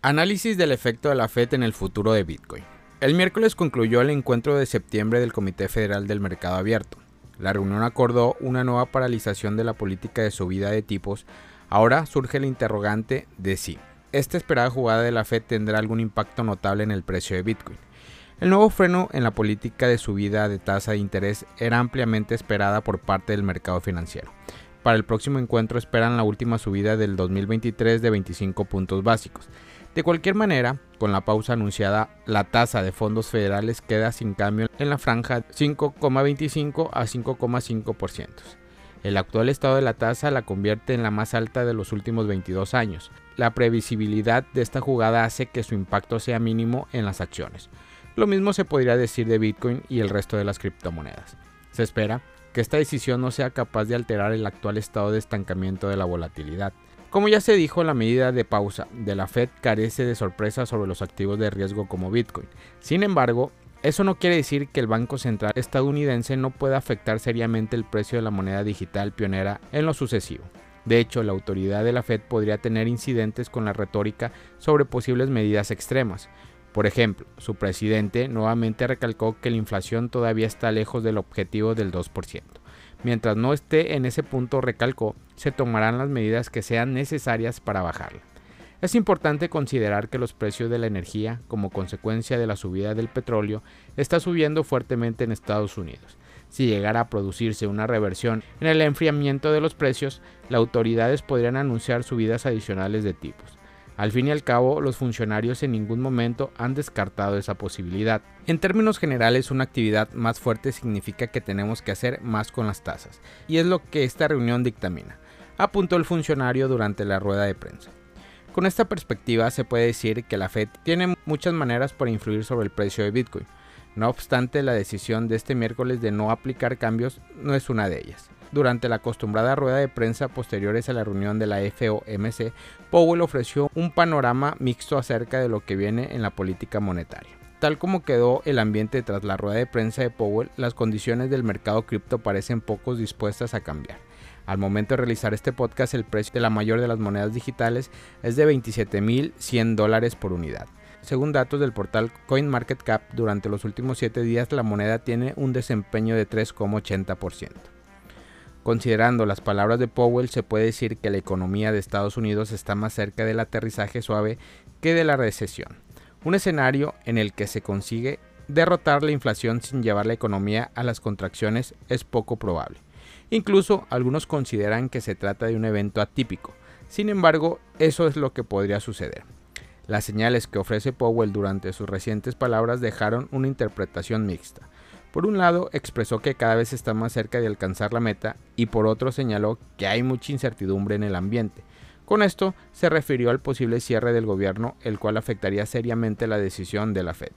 Análisis del efecto de la Fed en el futuro de Bitcoin. El miércoles concluyó el encuentro de septiembre del Comité Federal del Mercado Abierto. La reunión acordó una nueva paralización de la política de subida de tipos. Ahora surge el interrogante de si esta esperada jugada de la Fed tendrá algún impacto notable en el precio de Bitcoin. El nuevo freno en la política de subida de tasa de interés era ampliamente esperada por parte del mercado financiero. Para el próximo encuentro esperan la última subida del 2023 de 25 puntos básicos. De cualquier manera, con la pausa anunciada, la tasa de fondos federales queda sin cambio en la franja 5,25 a 5,5%. El actual estado de la tasa la convierte en la más alta de los últimos 22 años. La previsibilidad de esta jugada hace que su impacto sea mínimo en las acciones. Lo mismo se podría decir de Bitcoin y el resto de las criptomonedas. Se espera que esta decisión no sea capaz de alterar el actual estado de estancamiento de la volatilidad. Como ya se dijo, la medida de pausa de la Fed carece de sorpresa sobre los activos de riesgo como Bitcoin. Sin embargo, eso no quiere decir que el Banco Central estadounidense no pueda afectar seriamente el precio de la moneda digital pionera en lo sucesivo. De hecho, la autoridad de la Fed podría tener incidentes con la retórica sobre posibles medidas extremas, por ejemplo, su presidente nuevamente recalcó que la inflación todavía está lejos del objetivo del 2%. Mientras no esté en ese punto, recalcó, se tomarán las medidas que sean necesarias para bajarla. Es importante considerar que los precios de la energía, como consecuencia de la subida del petróleo, está subiendo fuertemente en Estados Unidos. Si llegara a producirse una reversión en el enfriamiento de los precios, las autoridades podrían anunciar subidas adicionales de tipos. Al fin y al cabo, los funcionarios en ningún momento han descartado esa posibilidad. En términos generales, una actividad más fuerte significa que tenemos que hacer más con las tasas, y es lo que esta reunión dictamina, apuntó el funcionario durante la rueda de prensa. Con esta perspectiva se puede decir que la Fed tiene muchas maneras para influir sobre el precio de Bitcoin. No obstante, la decisión de este miércoles de no aplicar cambios no es una de ellas. Durante la acostumbrada rueda de prensa posteriores a la reunión de la FOMC, Powell ofreció un panorama mixto acerca de lo que viene en la política monetaria. Tal como quedó el ambiente tras la rueda de prensa de Powell, las condiciones del mercado cripto parecen poco dispuestas a cambiar. Al momento de realizar este podcast, el precio de la mayor de las monedas digitales es de 27.100 dólares por unidad. Según datos del portal CoinMarketCap, durante los últimos 7 días la moneda tiene un desempeño de 3,80%. Considerando las palabras de Powell, se puede decir que la economía de Estados Unidos está más cerca del aterrizaje suave que de la recesión, un escenario en el que se consigue derrotar la inflación sin llevar la economía a las contracciones es poco probable. Incluso algunos consideran que se trata de un evento atípico, sin embargo, eso es lo que podría suceder. Las señales que ofrece Powell durante sus recientes palabras dejaron una interpretación mixta. Por un lado, expresó que cada vez está más cerca de alcanzar la meta y por otro señaló que hay mucha incertidumbre en el ambiente. Con esto se refirió al posible cierre del gobierno, el cual afectaría seriamente la decisión de la Fed.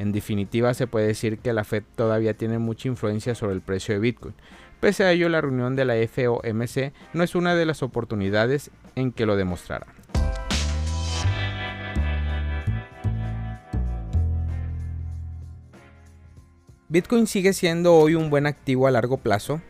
En definitiva, se puede decir que la Fed todavía tiene mucha influencia sobre el precio de Bitcoin. Pese a ello, la reunión de la FOMC no es una de las oportunidades en que lo demostrará. ¿Bitcoin sigue siendo hoy un buen activo a largo plazo?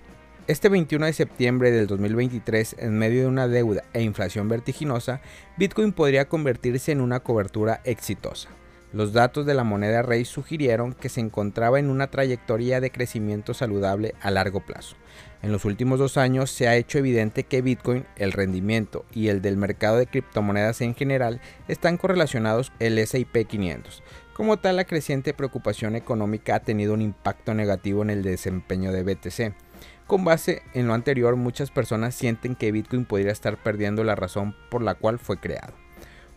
Este 21 de septiembre del 2023, en medio de una deuda e inflación vertiginosa, Bitcoin podría convertirse en una cobertura exitosa. Los datos de la moneda rey sugirieron que se encontraba en una trayectoria de crecimiento saludable a largo plazo. En los últimos dos años se ha hecho evidente que Bitcoin, el rendimiento y el del mercado de criptomonedas en general están correlacionados el S&P 500, como tal, la creciente preocupación económica ha tenido un impacto negativo en el desempeño de BTC. Con base en lo anterior, muchas personas sienten que Bitcoin podría estar perdiendo la razón por la cual fue creado.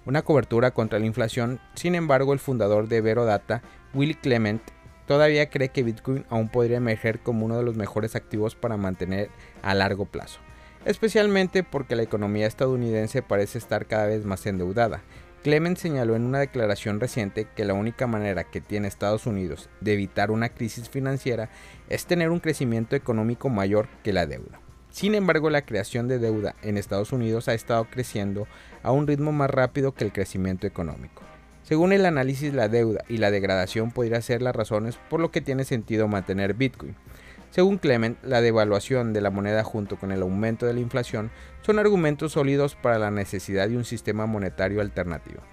Una cobertura contra la inflación, sin embargo, el fundador de Verodata, Will Clement, todavía cree que Bitcoin aún podría emerger como uno de los mejores activos para mantener a largo plazo, especialmente porque la economía estadounidense parece estar cada vez más endeudada, Clement señaló en una declaración reciente que la única manera que tiene Estados Unidos de evitar una crisis financiera es tener un crecimiento económico mayor que la deuda. Sin embargo, la creación de deuda en Estados Unidos ha estado creciendo a un ritmo más rápido que el crecimiento económico. Según el análisis, la deuda y la degradación podrían ser las razones por lo que tiene sentido mantener Bitcoin. Según Clement, la devaluación de la moneda junto con el aumento de la inflación son argumentos sólidos para la necesidad de un sistema monetario alternativo.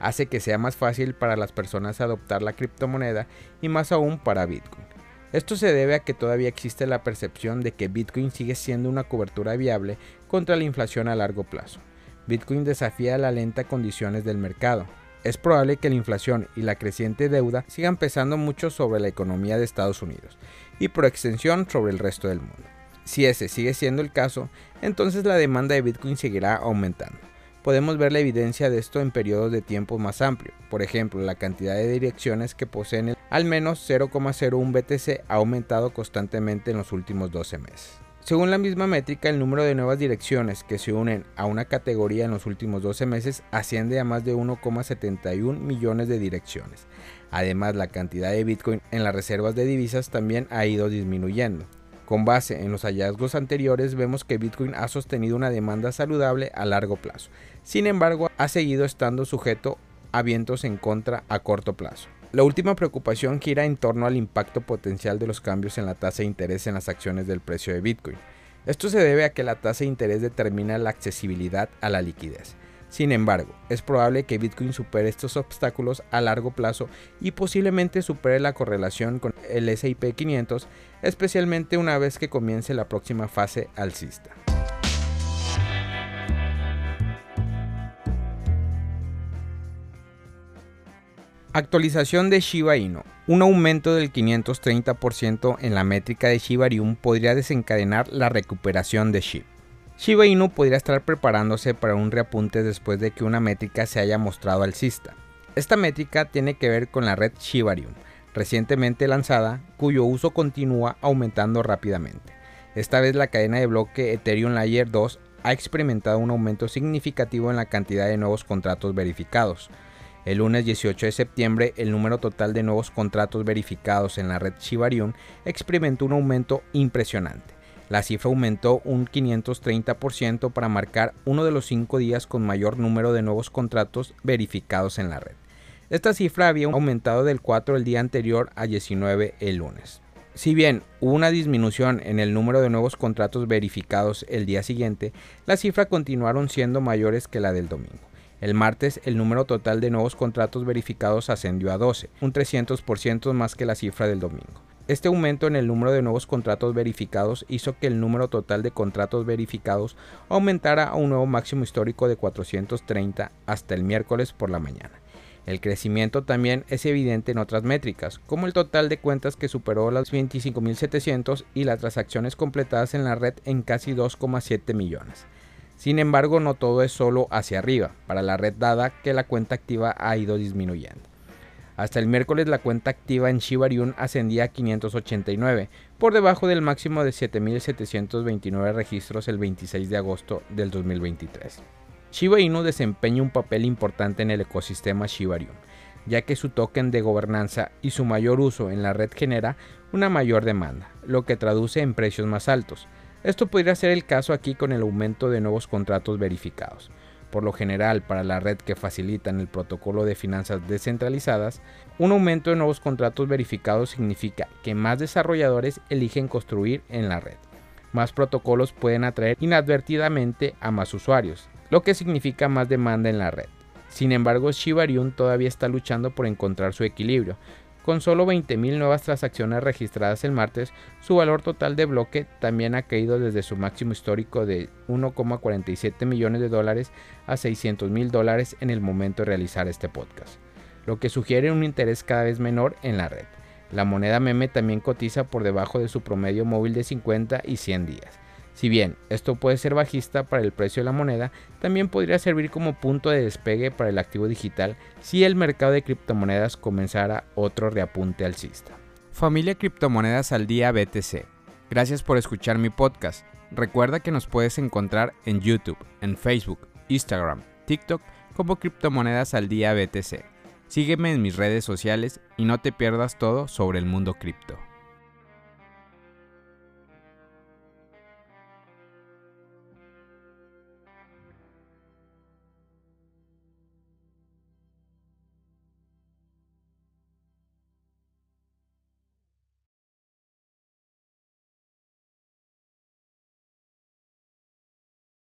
hace que sea más fácil para las personas adoptar la criptomoneda y más aún para Bitcoin. Esto se debe a que todavía existe la percepción de que Bitcoin sigue siendo una cobertura viable contra la inflación a largo plazo. Bitcoin desafía las lentas condiciones del mercado. Es probable que la inflación y la creciente deuda sigan pesando mucho sobre la economía de Estados Unidos y por extensión sobre el resto del mundo. Si ese sigue siendo el caso, entonces la demanda de Bitcoin seguirá aumentando. Podemos ver la evidencia de esto en periodos de tiempo más amplios. Por ejemplo, la cantidad de direcciones que poseen al menos 0,01 BTC ha aumentado constantemente en los últimos 12 meses. Según la misma métrica, el número de nuevas direcciones que se unen a una categoría en los últimos 12 meses asciende a más de 1,71 millones de direcciones. Además, la cantidad de Bitcoin en las reservas de divisas también ha ido disminuyendo. Con base en los hallazgos anteriores vemos que Bitcoin ha sostenido una demanda saludable a largo plazo. Sin embargo, ha seguido estando sujeto a vientos en contra a corto plazo. La última preocupación gira en torno al impacto potencial de los cambios en la tasa de interés en las acciones del precio de Bitcoin. Esto se debe a que la tasa de interés determina la accesibilidad a la liquidez. Sin embargo, es probable que Bitcoin supere estos obstáculos a largo plazo y posiblemente supere la correlación con el SIP 500, especialmente una vez que comience la próxima fase alcista. Actualización de Shiba Inu. Un aumento del 530% en la métrica de Shiba Inu podría desencadenar la recuperación de SHIB. Shiba Inu podría estar preparándose para un reapunte después de que una métrica se haya mostrado alcista. Esta métrica tiene que ver con la red Shiba Inu, recientemente lanzada, cuyo uso continúa aumentando rápidamente. Esta vez la cadena de bloque Ethereum Layer 2 ha experimentado un aumento significativo en la cantidad de nuevos contratos verificados. El lunes 18 de septiembre, el número total de nuevos contratos verificados en la red Shiba Inu experimentó un aumento impresionante. La cifra aumentó un 530% para marcar uno de los cinco días con mayor número de nuevos contratos verificados en la red. Esta cifra había aumentado del 4 el día anterior a 19 el lunes. Si bien hubo una disminución en el número de nuevos contratos verificados el día siguiente, las cifras continuaron siendo mayores que la del domingo. El martes el número total de nuevos contratos verificados ascendió a 12, un 300% más que la cifra del domingo. Este aumento en el número de nuevos contratos verificados hizo que el número total de contratos verificados aumentara a un nuevo máximo histórico de 430 hasta el miércoles por la mañana. El crecimiento también es evidente en otras métricas, como el total de cuentas que superó las 25.700 y las transacciones completadas en la red en casi 2,7 millones. Sin embargo, no todo es solo hacia arriba para la red dada que la cuenta activa ha ido disminuyendo. Hasta el miércoles la cuenta activa en Shiba ascendía a 589, por debajo del máximo de 7.729 registros el 26 de agosto del 2023. Shiba Inu desempeña un papel importante en el ecosistema Shiba Inu, ya que su token de gobernanza y su mayor uso en la red genera una mayor demanda, lo que traduce en precios más altos. Esto podría ser el caso aquí con el aumento de nuevos contratos verificados. Por lo general, para la red que facilitan el protocolo de finanzas descentralizadas, un aumento de nuevos contratos verificados significa que más desarrolladores eligen construir en la red. Más protocolos pueden atraer inadvertidamente a más usuarios, lo que significa más demanda en la red. Sin embargo, Shiba todavía está luchando por encontrar su equilibrio, con solo 20.000 nuevas transacciones registradas el martes, su valor total de bloque también ha caído desde su máximo histórico de 1,47 millones de dólares a 600 mil dólares en el momento de realizar este podcast, lo que sugiere un interés cada vez menor en la red. La moneda meme también cotiza por debajo de su promedio móvil de 50 y 100 días. Si bien esto puede ser bajista para el precio de la moneda, también podría servir como punto de despegue para el activo digital si el mercado de criptomonedas comenzara otro reapunte alcista. Familia Criptomonedas al Día BTC. Gracias por escuchar mi podcast. Recuerda que nos puedes encontrar en YouTube, en Facebook, Instagram, TikTok como Criptomonedas al Día BTC. Sígueme en mis redes sociales y no te pierdas todo sobre el mundo cripto.